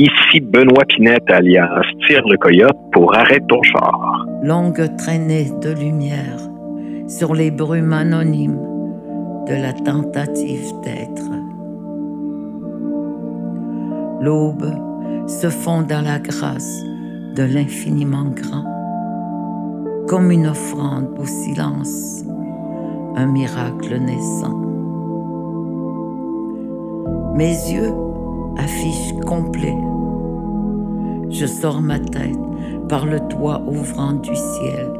Ici Benoît Pinette alias Tire le Coyote pour Arrête ton char. Longue traînée de lumière sur les brumes anonymes de la tentative d'être. L'aube se fond dans la grâce de l'infiniment grand, comme une offrande au silence, un miracle naissant. Mes yeux affichent complet. Je sors ma tête par le toit ouvrant du ciel.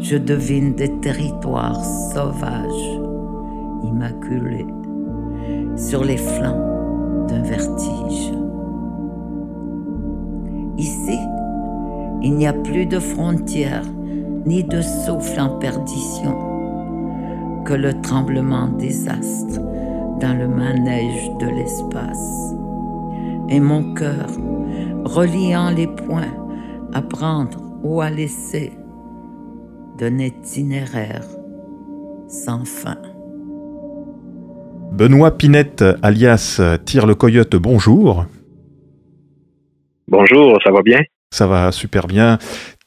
Je devine des territoires sauvages, immaculés, sur les flancs d'un vertige. Ici, il n'y a plus de frontières ni de souffle en perdition que le tremblement des astres dans le manège de l'espace. Et mon cœur, reliant les points à prendre ou à laisser, d'un itinéraire sans fin. Benoît Pinette, alias Tire le Coyote, bonjour. Bonjour, ça va bien? Ça va super bien.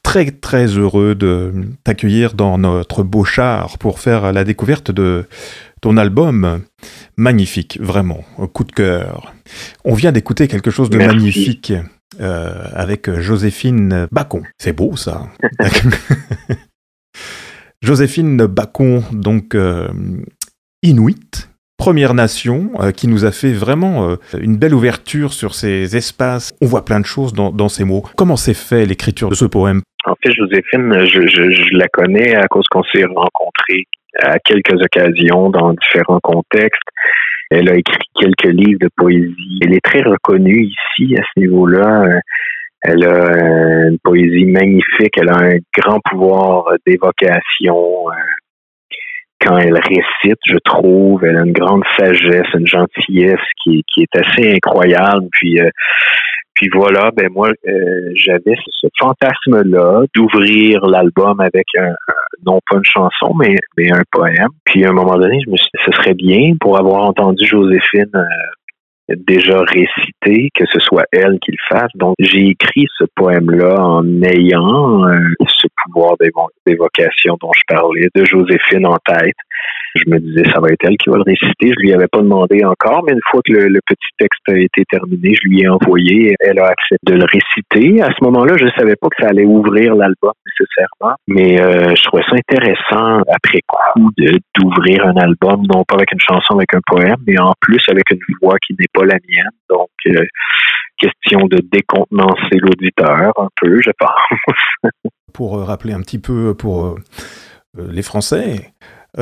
Très très heureux de t'accueillir dans notre beau char pour faire la découverte de ton album. Magnifique, vraiment, coup de cœur. On vient d'écouter quelque chose de magnifique euh, avec Joséphine Bacon. C'est beau ça. Joséphine Bacon, donc euh, Inuit, Première Nation, euh, qui nous a fait vraiment euh, une belle ouverture sur ces espaces. On voit plein de choses dans, ces mots. Comment s'est fait l'écriture de ce poème? En fait, Joséphine, je, la connais à cause qu'on s'est rencontrés à quelques occasions dans différents contextes. Elle a écrit quelques livres de poésie. Elle est très reconnue ici à ce niveau-là. Elle a une poésie magnifique. Elle a un grand pouvoir d'évocation quand elle récite, je trouve, elle a une grande sagesse, une gentillesse qui, qui est assez incroyable. Puis, euh, puis voilà, ben moi, euh, j'avais ce fantasme-là d'ouvrir l'album avec un, non pas une chanson, mais, mais un poème. Puis à un moment donné, je me suis dit, ce serait bien pour avoir entendu Joséphine euh, déjà récité, que ce soit elle qui le fasse. Donc, j'ai écrit ce poème-là en ayant euh, ce pouvoir d'évocation dont je parlais, de Joséphine en tête. Je me disais, ça va être elle qui va le réciter. Je lui avais pas demandé encore, mais une fois que le, petit texte a été terminé, je lui ai envoyé. Elle a accepté de le réciter. À ce moment-là, je savais pas que ça allait ouvrir l'album nécessairement, mais euh, je trouvais ça intéressant après coup d'ouvrir un album, non pas avec une chanson, avec un poème, mais en plus avec une voix qui n'est pas la mienne. Donc, euh, question de décontenancer l'auditeur un peu, je pense. pour euh, rappeler un petit peu pour les Français,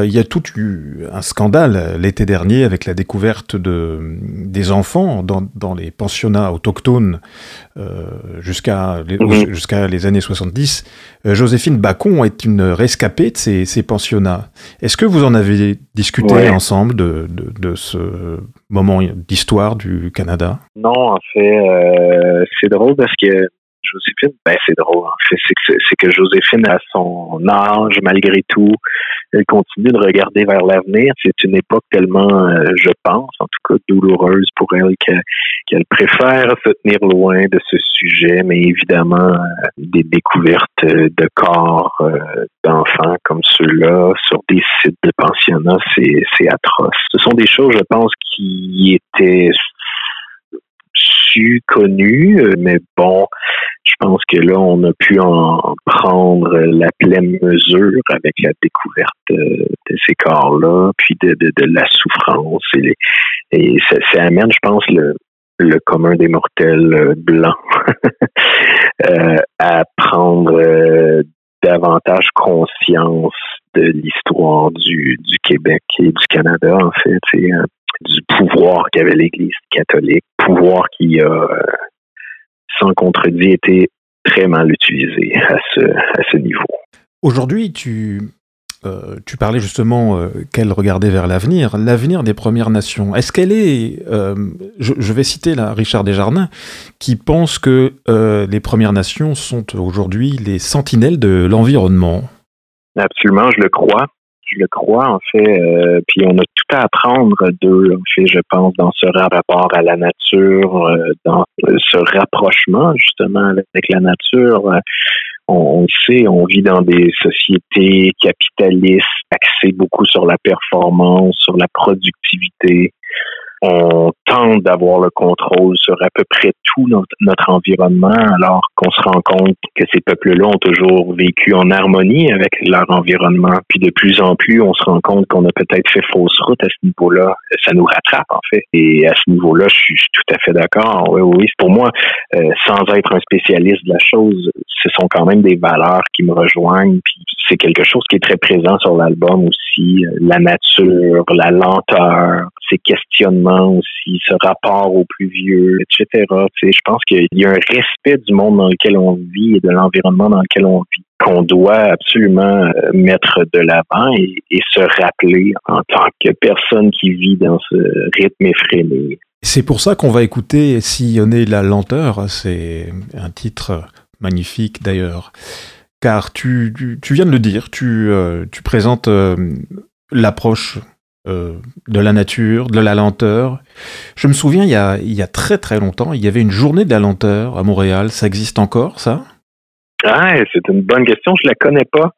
il y a tout eu un scandale euh, l'été dernier avec la découverte de, des enfants dans, dans les pensionnats autochtones euh, jusqu'à les, mhm. jusqu'à les années 70. Joséphine Bacon est une rescapée de ces, ces pensionnats. Est-ce que vous en avez discuté ensemble de, de, de, ce moment d'histoire du Canada? Non, en fait, c'est drôle parce que Joséphine, ben c'est drôle. En fait, c'est que, Joséphine, à son âge, malgré tout, elle continue de regarder vers l'avenir. C'est une époque tellement, euh, je pense, en tout cas douloureuse pour elle, qu'elle préfère se tenir loin de ce sujet. Mais évidemment, euh, des découvertes de corps euh, d'enfants comme ceux-là sur des sites de pensionnats, c'est atroce. Ce sont des choses, je pense, qui étaient connu, euh, mais bon, je pense que là, on a pu en prendre la pleine mesure avec la découverte euh, de, ces corps-là, puis de, la souffrance. Et, ça, amène, je pense, le, le commun des mortels euh, blancs à prendre davantage conscience de l'histoire du, Québec et du Canada, en fait du pouvoir qu'avait l'Église catholique, pouvoir qui a, euh, sans contredit, été très mal utilisé à ce, à ce niveau. Aujourd'hui, tu, euh, tu parlais justement euh, qu'elle regardait vers l'avenir, l'avenir des Premières Nations. Est-ce qu'elle est, je, je, vais citer là Richard Desjardins, qui pense que les Premières Nations sont aujourd'hui les sentinelles de l'environnement? Absolument, je le crois je crois, en fait. Euh, puis on a tout à apprendre d'eux, en fait, je pense, dans ce rapport à la nature, euh, dans ce rapprochement, justement, avec la nature. On, on, sait, on vit dans des sociétés capitalistes axées beaucoup sur la performance, sur la productivité on tente d'avoir le contrôle sur à peu près tout notre, environnement, alors qu'on se rend compte que ces peuples-là ont toujours vécu en harmonie avec leur environnement. Puis de plus en plus, on se rend compte qu'on a peut-être fait fausse route à ce niveau-là. Ça nous rattrape, en fait. Et à ce niveau-là, je suis tout à fait d'accord. Oui, oui, pour moi, euh, sans être un spécialiste de la chose, ce sont quand même des valeurs qui me rejoignent. Puis c'est quelque chose qui est très présent sur l'album aussi. La nature, la lenteur, ces questionnements aussi, ce rapport au plus vieux, etc. Tu je pense qu'il y a un respect du monde dans lequel on vit et de l'environnement dans lequel on vit qu'on doit absolument euh, mettre de l'avant et, et, se rappeler en tant que personne qui vit dans ce rythme effréné. C'est pour ça qu'on va écouter Sillonner la lenteur. C'est un titre magnifique d'ailleurs. Car tu, tu, viens de le dire, tu, euh, tu présentes euh, l'approche euh, de la nature, de la lenteur. Je me souviens, il y, a, il y a très très longtemps, il y avait une journée de la lenteur à Montréal. Ça existe encore, ça? Ah, c'est une bonne question. Je la connais pas.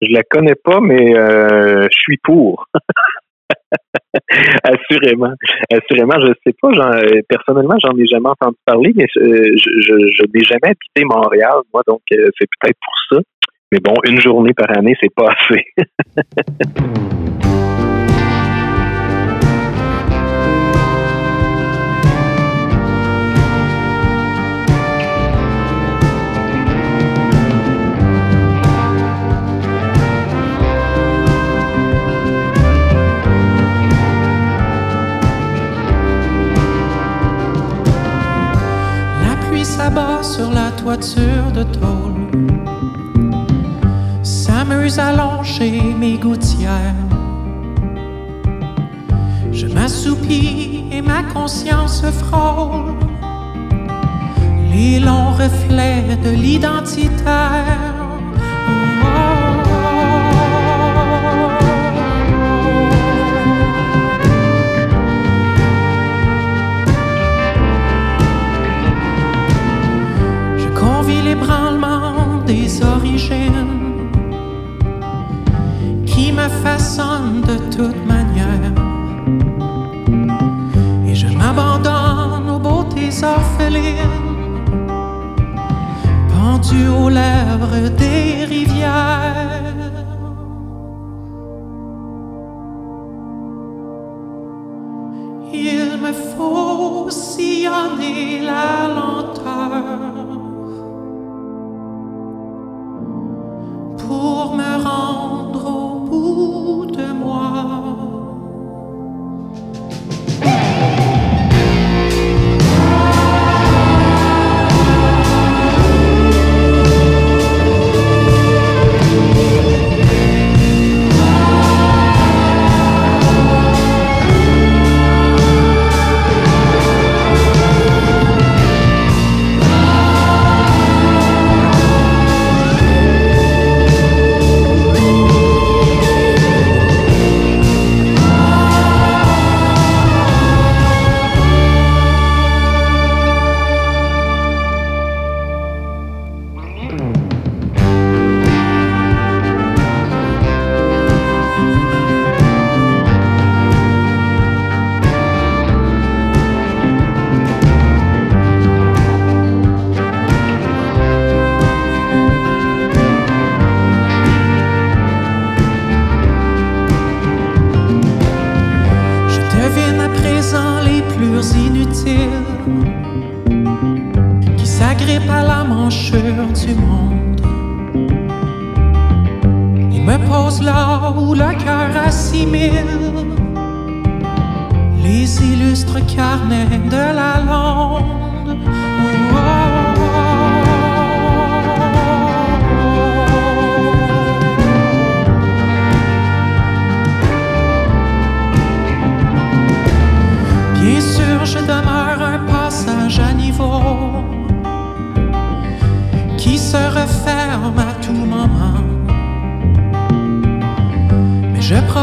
Je la connais pas, mais euh, je suis pour. assurément, assurément, je sais pas. personnellement, j'en ai jamais entendu parler, mais euh, je n'ai jamais habité Montréal, moi, donc c'est peut-être pour ça. Mais bon, une journée par année, c'est pas assez. sur la toiture de tôle. S'amuse à longer mes gouttières. Je m'assoupis et ma conscience frôle les longs reflets de l'identitaire.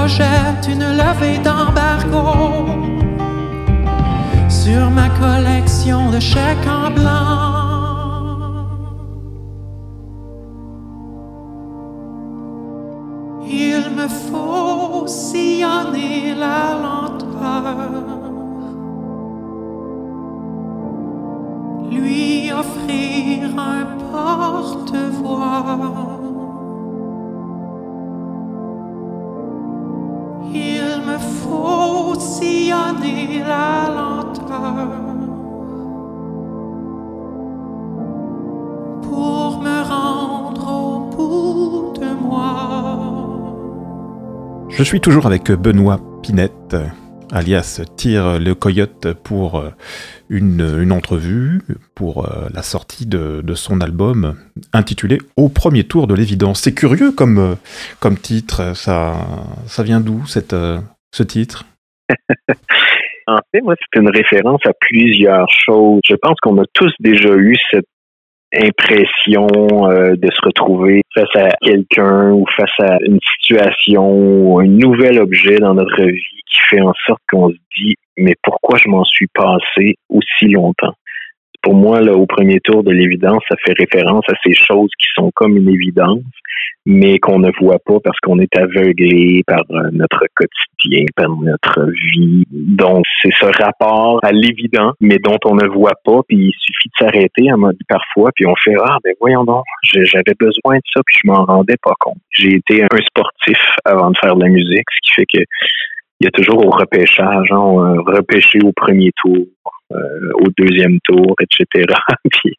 Projette une levée d'embargo sur ma collection de chèques en blanc. Il me faut sillonner la lenteur, lui offrir un porte-voix. Faut sillonner la lenteur pour me rendre au bout de moi. Je suis toujours avec Benoît Pinette, alias Tire le Coyote, pour euh, une, entrevue, pour euh, la sortie de, son album intitulé Au premier tour de l'évidence. C'est curieux comme, euh, comme titre, ça, ça vient d'où cette, ce titre? En fait, moi, c'est une référence à plusieurs choses. Je pense qu'on a tous déjà eu cette impression euh, de se retrouver face à quelqu'un ou face à une situation ou un nouvel objet dans notre vie qui fait en sorte qu'on se dit mais pourquoi je m'en suis passé aussi longtemps? Pour moi, là, au premier tour de l'évidence, ça fait référence à ces choses qui sont comme une évidence, mais qu'on ne voit pas parce qu'on est aveuglé par euh, notre quotidien, par notre vie. Donc, c'est ce rapport à l'évident, mais dont on ne voit pas, puis il suffit de s'arrêter en mode parfois, puis on fait ah ben voyons donc, j'avais besoin de ça, puis je m'en rendais pas compte. J'ai été un sportif avant de faire de la musique, ce qui fait que il y a toujours au repêchage, hein, a repêché au premier tour, euh, au deuxième tour, etc. Puis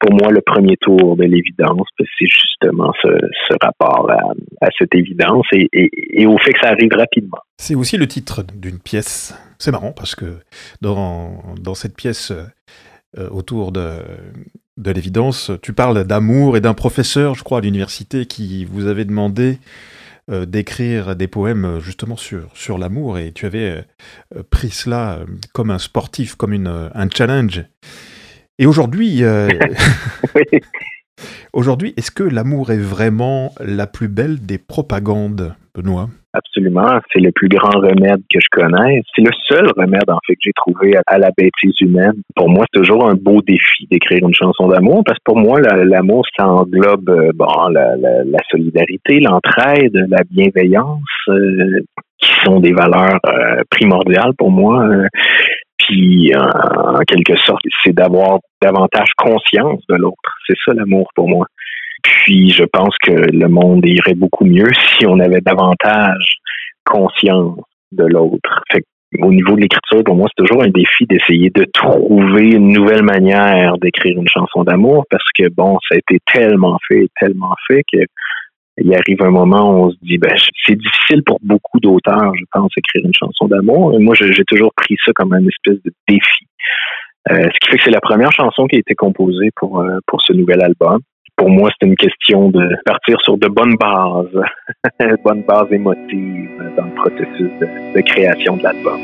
pour moi, le premier tour de l'évidence, ben, c'est justement ce, ce rapport à, cette évidence et, et- et au fait que ça arrive rapidement. C'est aussi le titre d'une pièce. C'est marrant parce que dans, dans cette pièce euh, autour de, de l'évidence, tu parles d'amour et d'un professeur, je crois, à l'université qui vous avait demandé euh, d'écrire des poèmes euh, justement sur, sur l'amour. Et tu avais euh, pris cela comme un sportif, comme une, un challenge. Et aujourd'hui, aujourd'hui, est-ce que l'amour est vraiment la plus belle des propagandes, Benoît? Absolument, c'est le plus grand remède que je connaisse. C'est le seul remède en fait que j'ai trouvé à, la bêtise humaine. Pour moi, c'est toujours un beau défi d'écrire une chanson d'amour parce que pour moi, la- l'amour, ça englobe euh, la, solidarité, l'entraide, la bienveillance, euh, qui sont des valeurs euh, primordiales pour moi. puis en quelque sorte, c'est d'avoir davantage conscience de l'autre. C'est ça l'amour pour moi. Puis je pense que le monde irait beaucoup mieux si on avait davantage conscience de l'autre. Au niveau de l'écriture, pour moi, c'est toujours un défi d'essayer de trouver une nouvelle manière d'écrire une chanson d'amour parce que bon, ça a été tellement fait, tellement fait que il arrive un moment où on se dit ben c'est difficile pour beaucoup d'auteurs, je pense, écrire une chanson d'amour. Et moi, j'ai j'ai toujours pris ça comme un espèce de défi. Euh, ce qui fait que c'est la première chanson qui a été composée pour euh, pour ce nouvel album pour moi, c'est une question de partir sur de bonnes bases, bonnes bases émotives dans le processus de, création de l'album.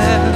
Plus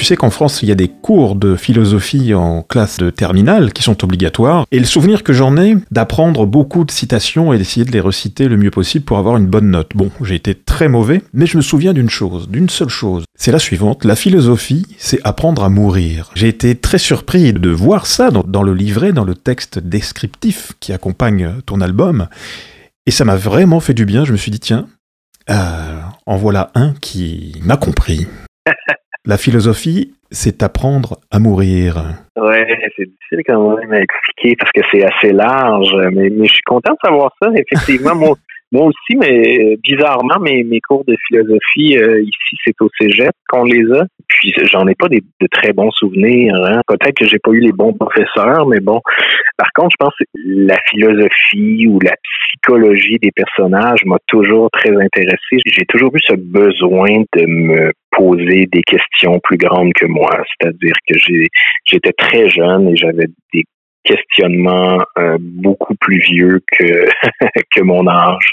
Tu sais qu'en France, il y a des cours de philosophie en classe de terminale qui sont obligatoires. Et le souvenir que j'en ai d'apprendre beaucoup de citations et d'essayer de les reciter le mieux possible pour avoir une bonne note. Bon, j'ai été très mauvais, mais je me souviens d'une chose, d'une seule chose. C'est la suivante. La philosophie, c'est apprendre à mourir. J'ai été très surpris de voir ça dans, le livret, dans le texte descriptif qui accompagne ton album. Et ça m'a vraiment fait du bien. Je me suis dit, tiens, euh, en voilà un qui m'a compris. La philosophie, c'est apprendre à mourir. Ouais, c'est difficile quand même à expliquer parce que c'est assez large, mais, je suis content de savoir ça. Effectivement, moi, moi aussi, mais bizarrement, mes, mes cours de philosophie euh, ici, c'est au cégep qu'on les a. Puis j'en ai pas des, de très bons souvenirs. Hein. Peut-être que j'ai pas eu les bons professeurs, mais bon. Par contre, je pense que la philosophie ou la psychologie des personnages m'a toujours très intéressé. J'ai toujours eu ce besoin de me poser des questions plus grandes que moi. C'est-à-dire que j'ai j'étais très jeune et j'avais des questionnements euh, beaucoup plus vieux que mon âge.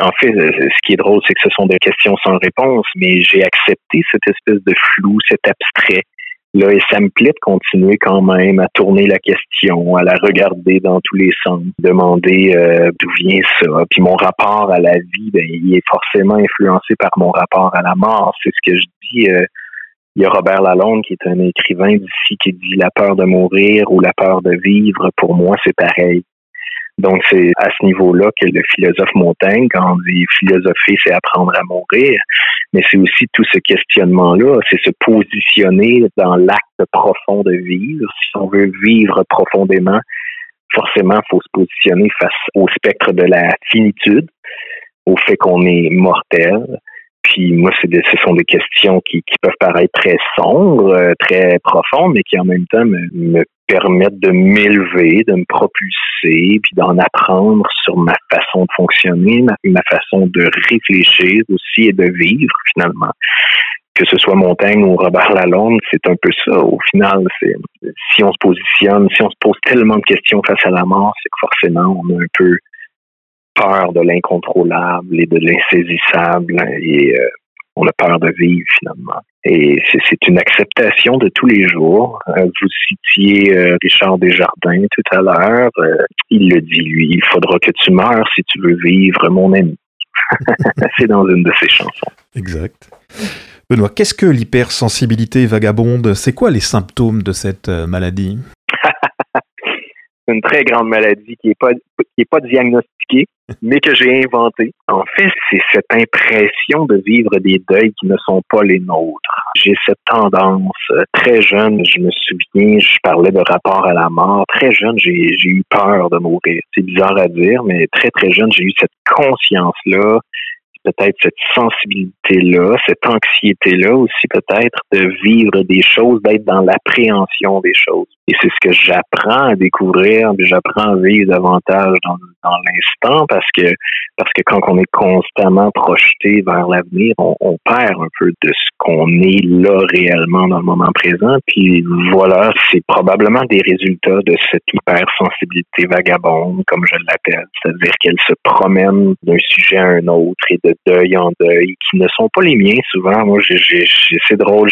En fait, ce qui est drôle, c'est que ce sont des questions sans réponse, mais j'ai accepté cette espèce de flou, cet abstrait. Là, et ça me plaît de continuer quand même à tourner la question, à la regarder dans tous les sens, demander euh, d'où vient ça. Puis mon rapport à la vie, ben, il est forcément influencé par mon rapport à la mort. C'est ce que je dis. euh, il y a Robert Lalonde qui est un écrivain d'ici qui dit la peur de mourir ou la peur de vivre. Pour moi, c'est pareil. Donc, c'est à ce niveau-là que le philosophe Montaigne, quand on dit philosopher, c'est apprendre à mourir, mais c'est aussi tout ce questionnement-là, c'est se positionner dans l'acte profond de vivre. Si on veut vivre profondément, forcément, il faut se positionner face au spectre de la finitude, au fait qu'on est mortel. Puis moi, c'est des, ce sont des questions qui, qui peuvent paraître très sombres, euh, très profondes, mais qui en même temps me, me permettent de m'élever, de me propulser, puis d'en apprendre sur ma façon de fonctionner, ma, ma façon de réfléchir aussi et de vivre finalement. Que ce soit Montaigne ou Robert Lalonde, c'est un peu ça. Au final, c'est si on se positionne, si on se pose tellement de questions face à la mort, c'est que forcément on a un peu peur de l'incontrôlable et de l'insaisissable et euh, on a peur de vivre finalement. Et c'est une acceptation de tous les jours. Euh, vous citiez euh, Richard Desjardins tout à l'heure. Euh, il le dit, lui, il faudra que tu meurs si tu veux vivre, mon ami. c'est dans une de ses chansons. Exact. Benoît, qu'est-ce que l'hypersensibilité vagabonde? C'est quoi les symptômes de cette maladie? une très grande maladie qui n'est pas, qui est pas diagnostiquée, mais que j'ai inventée. En fait, c'est cette impression de vivre des deuils qui ne sont pas les nôtres. J'ai cette tendance, euh, très jeune, je me souviens, je parlais de rapport à la mort. Très jeune, j'ai j'ai eu peur de mourir. C'est bizarre à dire, mais très, très jeune, j'ai eu cette conscience-là, peut-être cette sensibilité-là, cette anxiété-là aussi peut-être de vivre des choses, d'être dans l'appréhension des choses. Et c'est ce que j'apprends à découvrir, mais j'apprends à vivre davantage dans, l'instant parce que parce que quand on est constamment projeté vers l'avenir, on perd un peu de ce qu'on est là réellement dans le moment présent. Puis voilà, c'est probablement des résultats de cette hypersensibilité vagabonde, comme je l'appelle, c'est-à-dire qu'elle se promène d'un sujet à un autre et de deuil en deuil, qui ne sont pas les miens souvent. Moi, c'est drôle,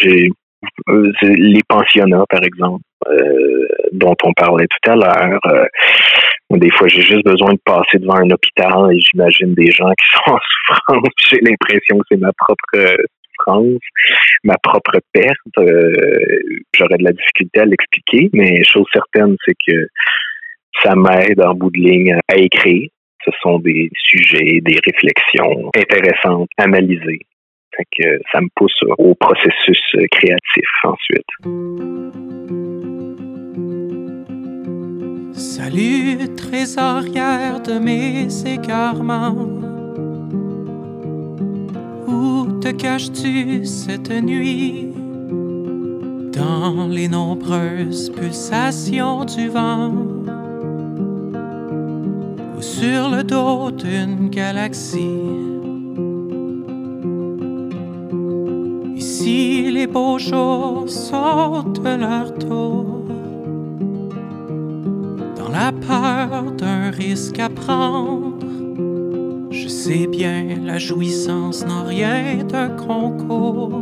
euh, les pensionnats, par exemple, euh, dont on parlait tout à l'heure. Euh, des fois, j'ai juste besoin de passer devant un hôpital et j'imagine des gens qui sont en souffrance. J'ai l'impression que c'est ma propre souffrance, ma propre perte. J'aurais de la difficulté à l'expliquer, mais chose certaine, c'est que ça m'aide en bout de ligne à écrire. Ce sont des sujets, des réflexions intéressantes, analysées. Fait ça me pousse au processus créatif ensuite. Salut, trésorière de mes égarements. Où te caches-tu cette nuit? Dans les nombreuses pulsations du vent sur le dos d'une galaxie. Ici, les beaux jours sautent leur tour la peur d'un risque à prendre. Je sais bien, la jouissance n'a rien d'un concours.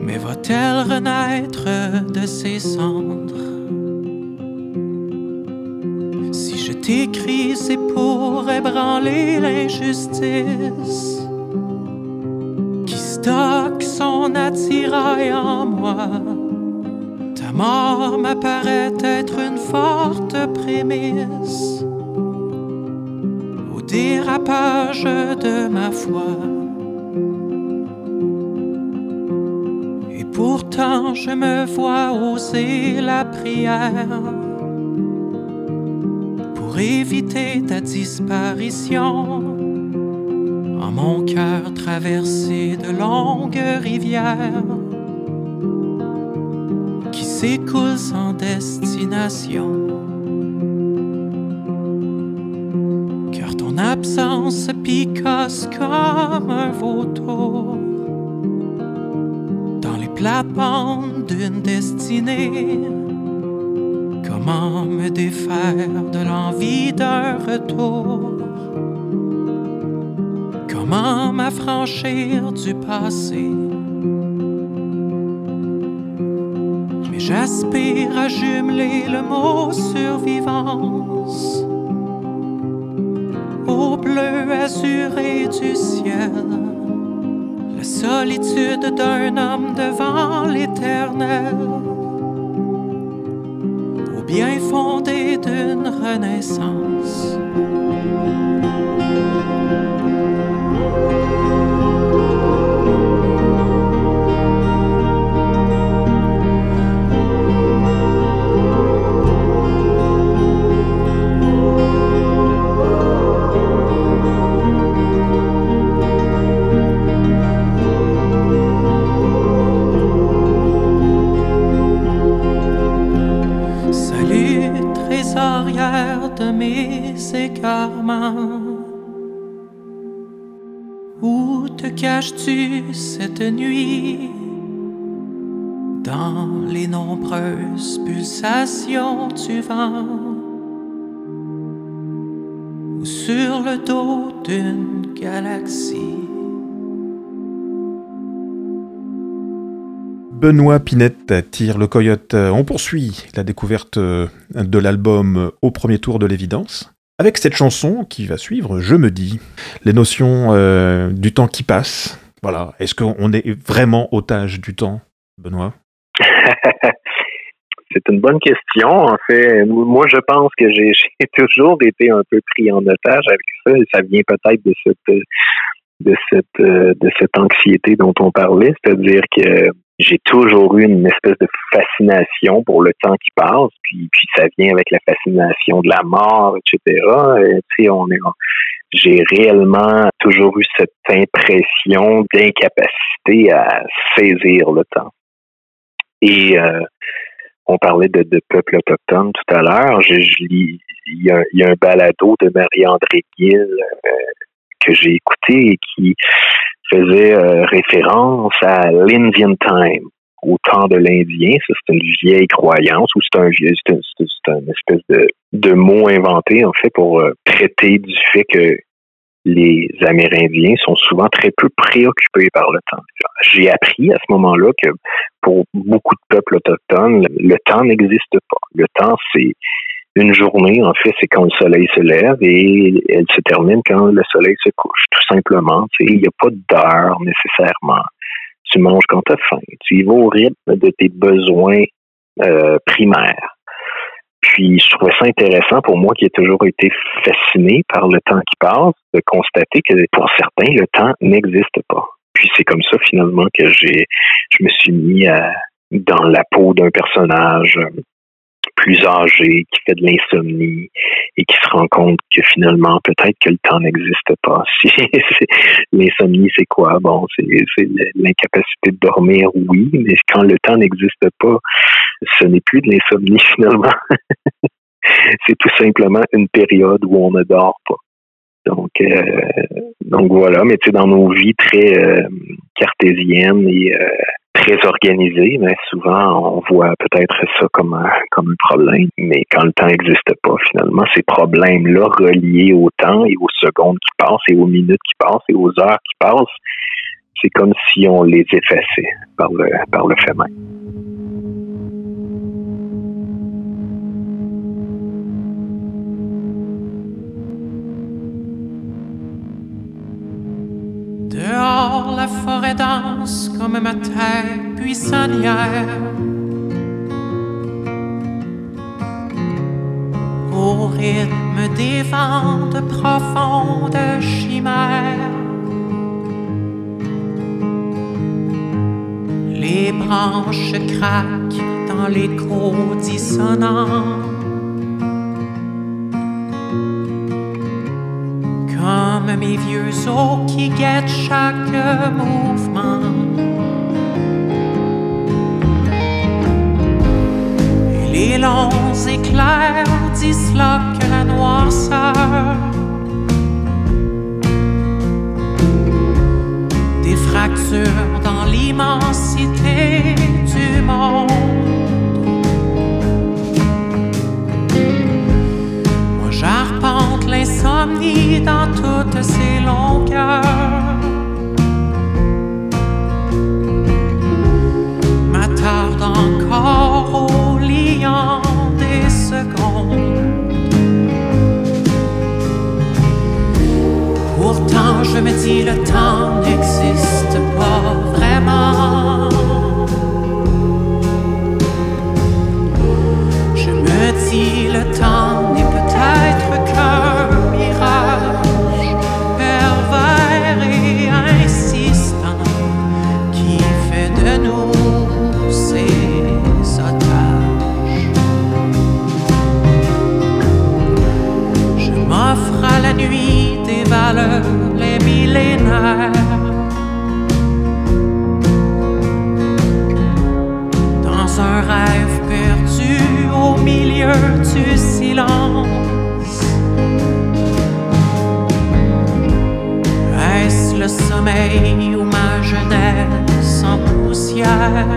Mais va-t-elle renaître de ses cendres? T'écris, c'est pour ébranler l'injustice. Qui stocke son attirail en moi. Mort m'apparaît être une forte prémisse. Au dérapage de ma foi. Et pourtant je me vois oser la prière pour éviter ta disparition. En mon cœur traversé de longues rivières s'écoule sans destination. Car ton absence picasse comme un vautour dans les plates-bandes d'une destinée. Comment me défaire de l'envie d'un retour? Comment m'affranchir du passé? J'aspire à jumeler le mot survivance au bleu azuré du ciel, la solitude d'un homme devant l'éternel, bien fondé d'une renaissance. Mes écartements. Où te caches-tu cette nuit? Dans les nombreuses pulsations du vent ou sur le dos d'une galaxie? Benoît Pinette tire le coyote. On poursuit la découverte de l'album au premier tour de l'évidence. Avec cette chanson qui va suivre, Je me dis, les notions euh, du temps qui passe. Voilà. Est-ce qu'on est vraiment otage du temps, Benoît? C'est une bonne question. En fait, moi, je pense que j'ai toujours été un peu pris en otage avec ça. Et ça vient peut-être de cette de cette anxiété dont on parlait, c'est-à-dire que j'ai toujours eu une espèce de fascination pour le temps qui passe, puis, puis ça vient avec la fascination de la mort, etc. Et, on est, j'ai réellement toujours eu cette impression d'incapacité à saisir le temps. Et euh, on parlait de, de peuple autochtone tout à l'heure. Je, lis, il y, a, il y, a, un balado de Marie-André Gill euh, que j'ai écouté et qui faisait euh, référence à l'Indian Time, au temps de l'Indien. Ça, c'est une vieille croyance ou c'est un c'est une, espèce de, de mot inventé, en fait, pour euh, traiter du fait que les Amérindiens sont souvent très peu préoccupés par le temps. J'ai appris à ce moment-là que pour beaucoup de peuples autochtones, le temps n'existe pas. Le temps, c'est Une journée, en fait, c'est quand le soleil se lève et elle se termine quand le soleil se couche, tout simplement. Il n'y a pas d'heure nécessairement. Tu manges quand tu as faim. Tu y vas au rythme de tes besoins euh, primaires. Puis je trouvais ça intéressant pour moi qui ai toujours été fasciné par le temps qui passe, de constater que pour certains, le temps n'existe pas. Puis c'est comme ça finalement que j'ai je me suis mis dans la peau d'un personnage plus âgé, qui fait de l'insomnie et qui se rend compte que finalement, peut-être que le temps n'existe pas. L'insomnie, c'est quoi? Bon, c'est l'incapacité de dormir, oui, mais quand le temps n'existe pas, ce n'est plus de l'insomnie finalement. c'est tout simplement une période où on ne dort pas. Donc, euh, donc voilà, mais tu sais, dans nos vies très euh, cartésiennes et euh, très organisé, mais souvent on voit peut-être ça comme un, comme un problème. Mais quand le temps n'existe pas, finalement, ces problèmes-là reliés au temps et aux secondes qui passent et aux minutes qui passent et aux heures qui passent, c'est comme si on les effaçait par le, par le fait même. Au rythme des vents de profondes chimères. Les branches craquent dans l'écho dissonant. comme mes vieux os qui guettent chaque mouvement. Les longs éclairs disloquent la noirceur. Des fractures dans l'immensité du monde. l'insomnie dans toutes ses longueurs. M'attarde encore je me dis le temps n'existe Dans un rêve perdu au milieu du silence. Est-ce le sommeil ou ma jeunesse en poussière?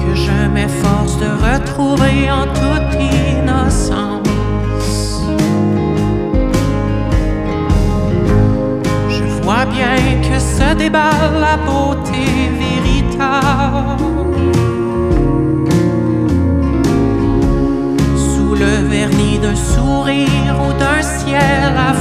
Que je m'efforce de retrouver en toute déballe la beauté véritable. Sous le vernis d'un sourire ou d'un ciel à.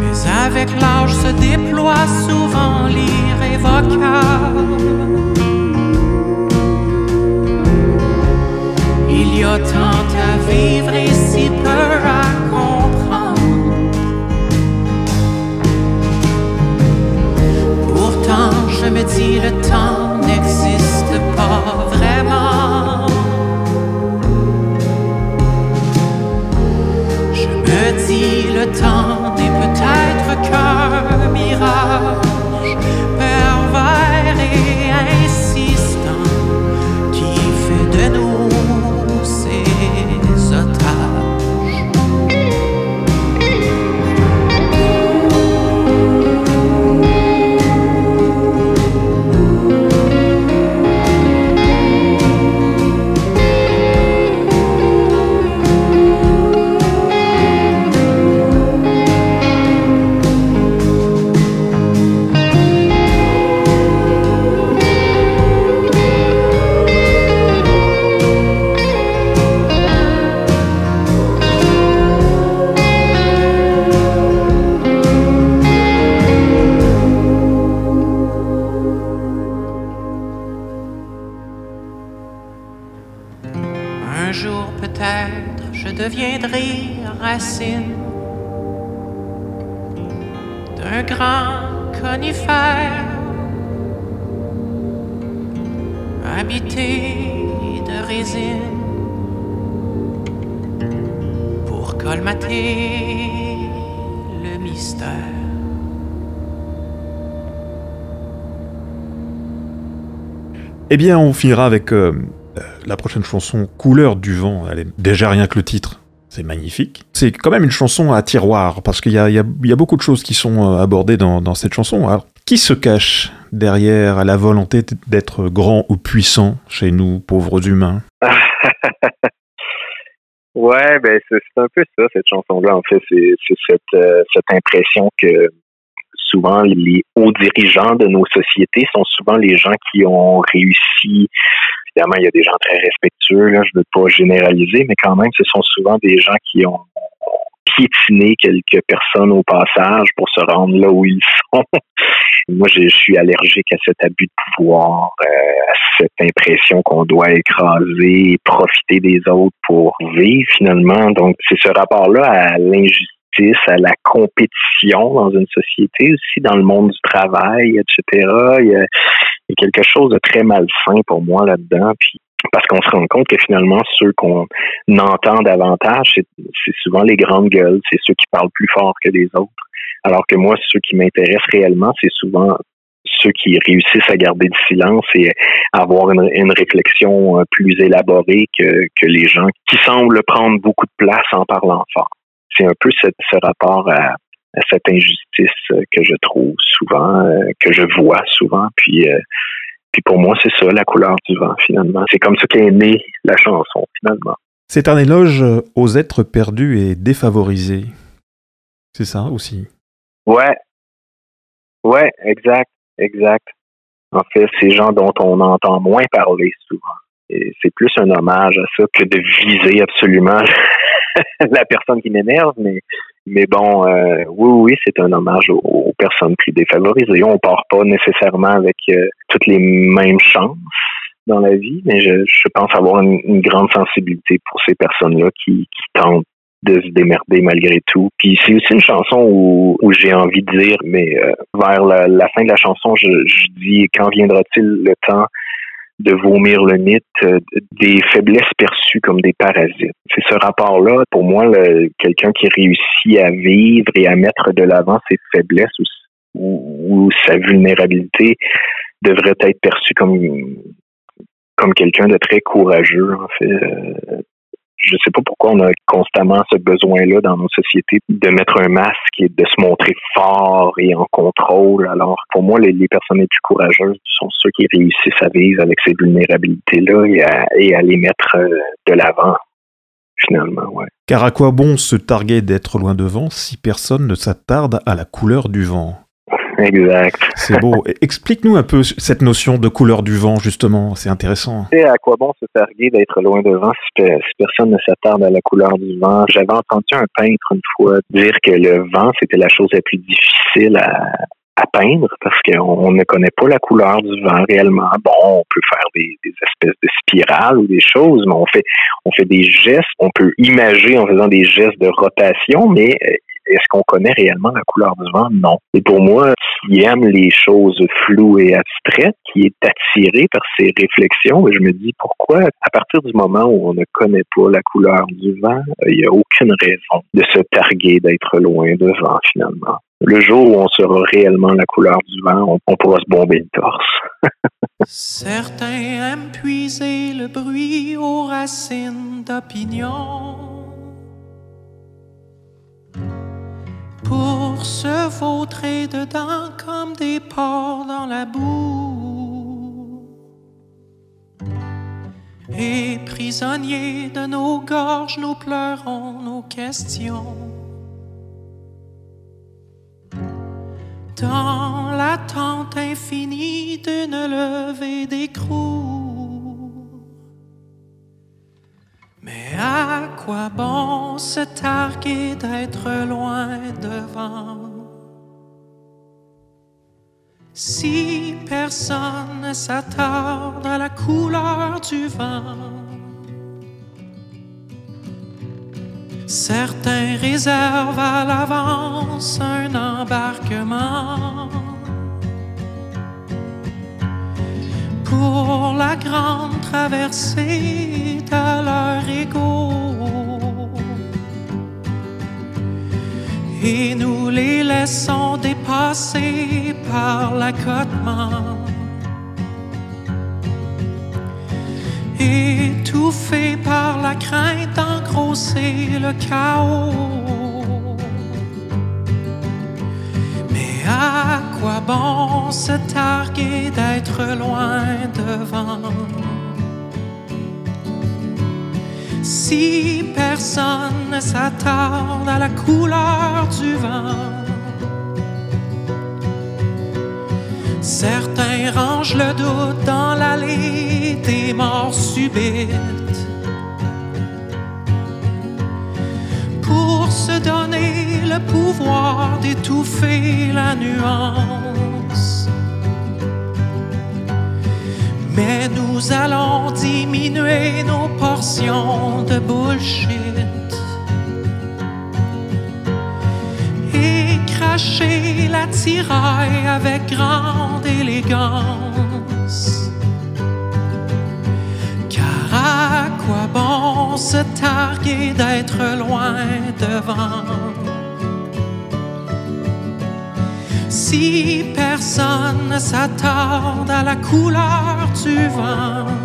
Mais avec l'âge se déploie souvent l'irrévocable. Il y a tant à vivre et si peu à je me dis le temps n'existe pas vraiment. Je me dis le temps n'est peut-être qu'un mirage on finira avec euh, la prochaine chanson, Couleur du vent. Elle est déjà rien que le titre. C'est magnifique. C'est quand même une chanson à tiroir, parce qu'il y, a, beaucoup de choses qui sont euh, abordées dans, cette chanson. Qui se cache derrière la volonté d'être grand ou puissant chez nous, pauvres humains? Ouais, ben c'est un peu ça, cette chanson-là. En fait, c'est euh, cette impression que souvent les hauts dirigeants de nos sociétés sont souvent les gens qui ont réussi. Évidemment, il y a des gens très respectueux, je ne veux pas généraliser, mais quand même, ce sont souvent des gens qui ont piétiner quelques personnes au passage pour se rendre là où ils sont. Moi, je, suis allergique à cet abus de pouvoir, euh, à cette impression qu'on doit écraser profiter des autres pour vivre finalement. Donc, c'est ce rapport-là à l'injustice, à la compétition dans une société, aussi dans le monde du travail, etc. Il y a, quelque chose de très malsain pour moi là-dedans. Puis parce qu'on se rend compte que finalement, ceux qu'on entend davantage, c'est souvent les grandes gueules, c'est ceux qui parlent plus fort que les autres. Alors que moi, ceux qui m'intéressent réellement, c'est souvent ceux qui réussissent à garder le silence et avoir une, réflexion euh, plus élaborée que, que, les gens qui semblent prendre beaucoup de place en parlant fort. C'est un peu ce, ce rapport à, à, cette injustice euh, que je trouve souvent, euh, que je vois souvent, puis puis pour moi, c'est ça, la couleur du vent, finalement. C'est comme ça qu'est née la chanson, finalement. C'est un éloge aux êtres perdus et défavorisés. C'est ça aussi? Ouais. Ouais, exact, exact. En fait, ces gens dont on entend moins parler souvent. Et c'est plus un hommage à ça que de viser absolument la personne qui m'énerve, mais mais bon, euh, oui, oui, c'est un hommage aux, personnes plus défavorisées. On part pas nécessairement avec euh, toutes les mêmes chances dans la vie, mais je, pense avoir une, grande sensibilité pour ces personnes-là qui, tentent de se démerder malgré tout. Puis c'est aussi une chanson où, j'ai envie de dire, mais euh, vers la, fin de la chanson, je dis quand viendra-t-il le temps de vomir le mythe euh, des faiblesses perçues comme des parasites. C'est ce rapport-là, pour moi, quelqu'un qui réussit à vivre et à mettre de l'avant ses faiblesses ou, sa vulnérabilité devrait être perçu comme comme quelqu'un de très courageux. En fait, euh, je sais pas pourquoi on a constamment ce besoin-là dans nos sociétés de mettre un masque et de se montrer fort et en contrôle. Alors, pour moi, les, personnes les plus courageuses sont ceux qui réussissent à vivre avec ces vulnérabilités-là et à, les mettre euh, de l'avant finalement. Car à quoi bon se targuer d'être loin devant si personne ne s'attarde à la couleur du vent? Exact. C'est beau. Explique-nous un peu cette notion de couleur du vent, justement. C'est intéressant. Et à quoi bon se targuer d'être loin devant si, si personne ne s'attarde à la couleur du vent? J'avais entendu un peintre une fois dire que le vent, c'était la chose la plus difficile à, à peindre parce qu'on ne connaît pas la couleur du vent réellement. Bon, on peut faire des, des, espèces de spirales ou des choses, mais on fait on fait des gestes. On peut imager en faisant des gestes de rotation, mais est-ce qu'on connaît réellement la couleur du vent? Non. Et pour moi, qui aime les choses floues et abstraites, qui est attiré par ces réflexions, je me dis pourquoi, à partir du moment où on ne connaît pas la couleur du vent, il n'y a aucune raison de se targuer d'être loin devant finalement. Le jour où on saura réellement la couleur du vent, on, on pourra se bomber le torse. Certains aiment puiser le bruit aux racines d'opinion pour se vautrer dedans comme des porcs dans la boue. Et prisonniers de nos gorges, nous pleurons nos questions. Dans l'attente infinie d'une levée d'écrou. Mais à quoi bon se targuer d'être loin devant? Si personne ne s'attarde à la couleur du vent Certains réservent à l'avance un embarquement pour la grande traversée de leur égo. Et nous les laissons dépasser par l'accotement. étouffé par la crainte d'engrosser le chaos. Se targuer d'être loin devant Si personne ne s'attarde à la couleur du vent Certains rangent le doute dans l'allée des morts subites pour se donner le pouvoir d'étouffer la nuance. Mais nous allons diminuer nos portions de bullshit. cracher la tiraille avec grande élégance. Car à quoi bon se targuer d'être loin devant? Si personne ne s'attarde à la couleur du vent.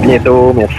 OK, à bientôt. Merci.